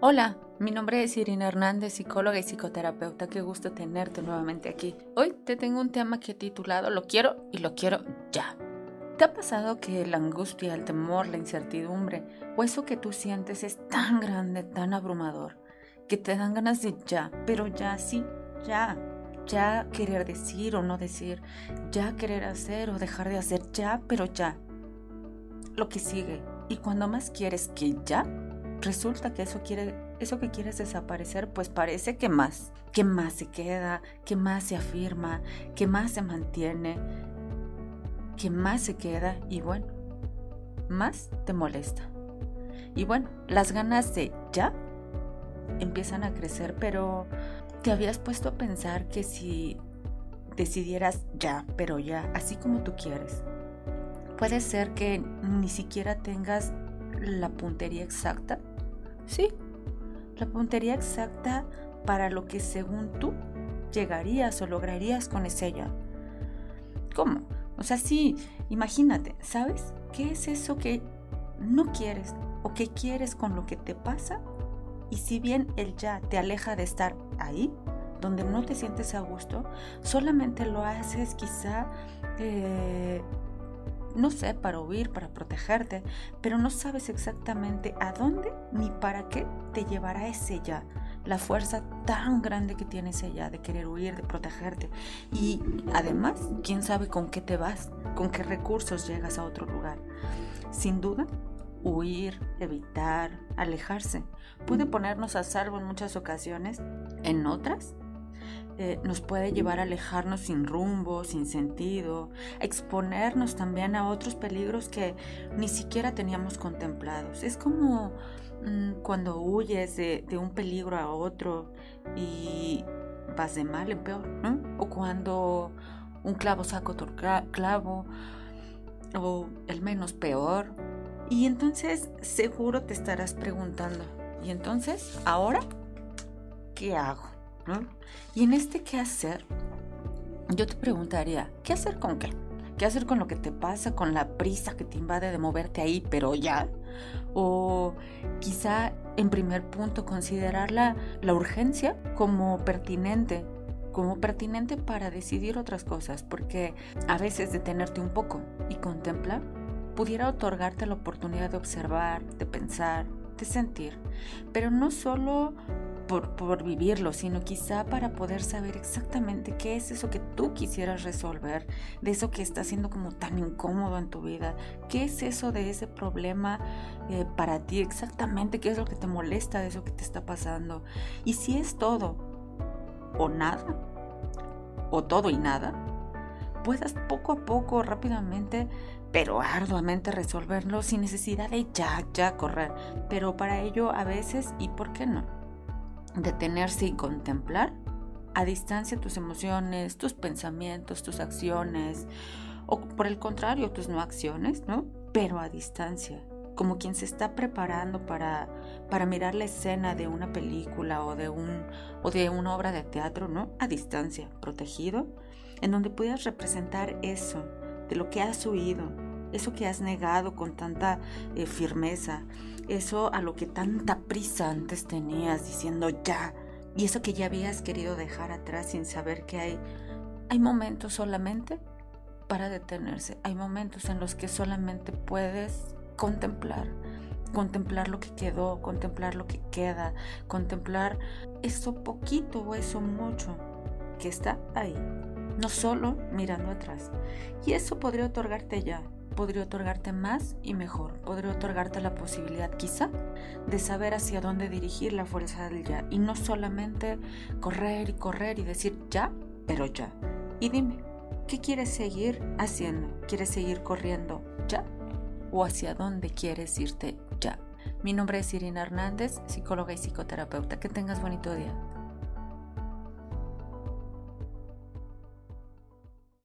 Hola, mi nombre es Irina Hernández, psicóloga y psicoterapeuta. Qué gusto tenerte nuevamente aquí. Hoy te tengo un tema que he titulado Lo quiero y lo quiero ya. ¿Te ha pasado que la angustia, el temor, la incertidumbre o eso que tú sientes es tan grande, tan abrumador, que te dan ganas de ya, pero ya sí, ya, ya querer decir o no decir, ya querer hacer o dejar de hacer, ya, pero ya. Lo que sigue. Y cuando más quieres que ya, resulta que eso quiere eso que quieres desaparecer, pues parece que más, que más se queda, que más se afirma, que más se mantiene, que más se queda y bueno, más te molesta. Y bueno, las ganas de ya empiezan a crecer, pero te habías puesto a pensar que si decidieras ya, pero ya, así como tú quieres, puede ser que ni siquiera tengas la puntería exacta Sí, la puntería exacta para lo que según tú llegarías o lograrías con ese ya. ¿Cómo? O sea, sí, imagínate, ¿sabes? ¿Qué es eso que no quieres o que quieres con lo que te pasa? Y si bien el ya te aleja de estar ahí, donde no te sientes a gusto, solamente lo haces quizá eh, no sé, para huir, para protegerte, pero no sabes exactamente a dónde ni para qué te llevará ese ya, la fuerza tan grande que tiene ese ya de querer huir, de protegerte. Y además, quién sabe con qué te vas, con qué recursos llegas a otro lugar. Sin duda, huir, evitar, alejarse puede ponernos a salvo en muchas ocasiones, en otras eh, nos puede llevar a alejarnos sin rumbo, sin sentido, exponernos también a otros peligros que ni siquiera teníamos contemplados. Es como mm, cuando huyes de, un peligro a otro y vas de mal en peor, ¿no? O cuando un clavo saca otro clavo, o el menos peor. Y entonces seguro te estarás preguntando, ¿y entonces ahora qué hago? Y en este qué hacer, yo te preguntaría, ¿qué hacer con qué? ¿Qué hacer con lo que te pasa, con la prisa que te invade de moverte ahí, pero ya? O quizá en primer punto considerar la, la urgencia como pertinente, como pertinente para decidir otras cosas, porque a veces detenerte un poco y contemplar pudiera otorgarte la oportunidad de observar, de pensar, de sentir, pero no solo por, vivirlo, sino quizá para poder saber exactamente qué es eso que tú quisieras resolver, de eso que está siendo como tan incómodo en tu vida, qué es eso de ese problema eh, para ti, exactamente qué es lo que te molesta de eso que te está pasando. Y si es todo o nada, o todo y nada, puedas poco a poco, rápidamente, pero arduamente resolverlo sin necesidad de ya, ya correr. Pero para ello a veces, ¿y por qué no? Detenerse y contemplar a distancia tus emociones, tus pensamientos, tus acciones, o por el contrario, tus no acciones, ¿no? Pero a distancia, como quien se está preparando para, para mirar la escena de una película o de, un, o de una obra de teatro, ¿no? A distancia, protegido, en donde puedas representar eso, de lo que has huido, eso que has negado con tanta eh, firmeza, eso a lo que tanta prisa antes tenías diciendo ya, y eso que ya habías querido dejar atrás sin saber que hay, hay momentos solamente para detenerse, hay momentos en los que solamente puedes contemplar, contemplar lo que quedó, contemplar lo que queda, contemplar eso poquito o eso mucho que está ahí, no solo mirando atrás. Y eso podría otorgarte ya podría otorgarte más y mejor. Podría otorgarte la posibilidad quizá de saber hacia dónde dirigir la fuerza del ya y no solamente correr y correr y decir ya, pero ya. Y dime, ¿qué quieres seguir haciendo? ¿Quieres seguir corriendo ya? ¿O hacia dónde quieres irte ya? Mi nombre es Irina Hernández, psicóloga y psicoterapeuta. Que tengas bonito día.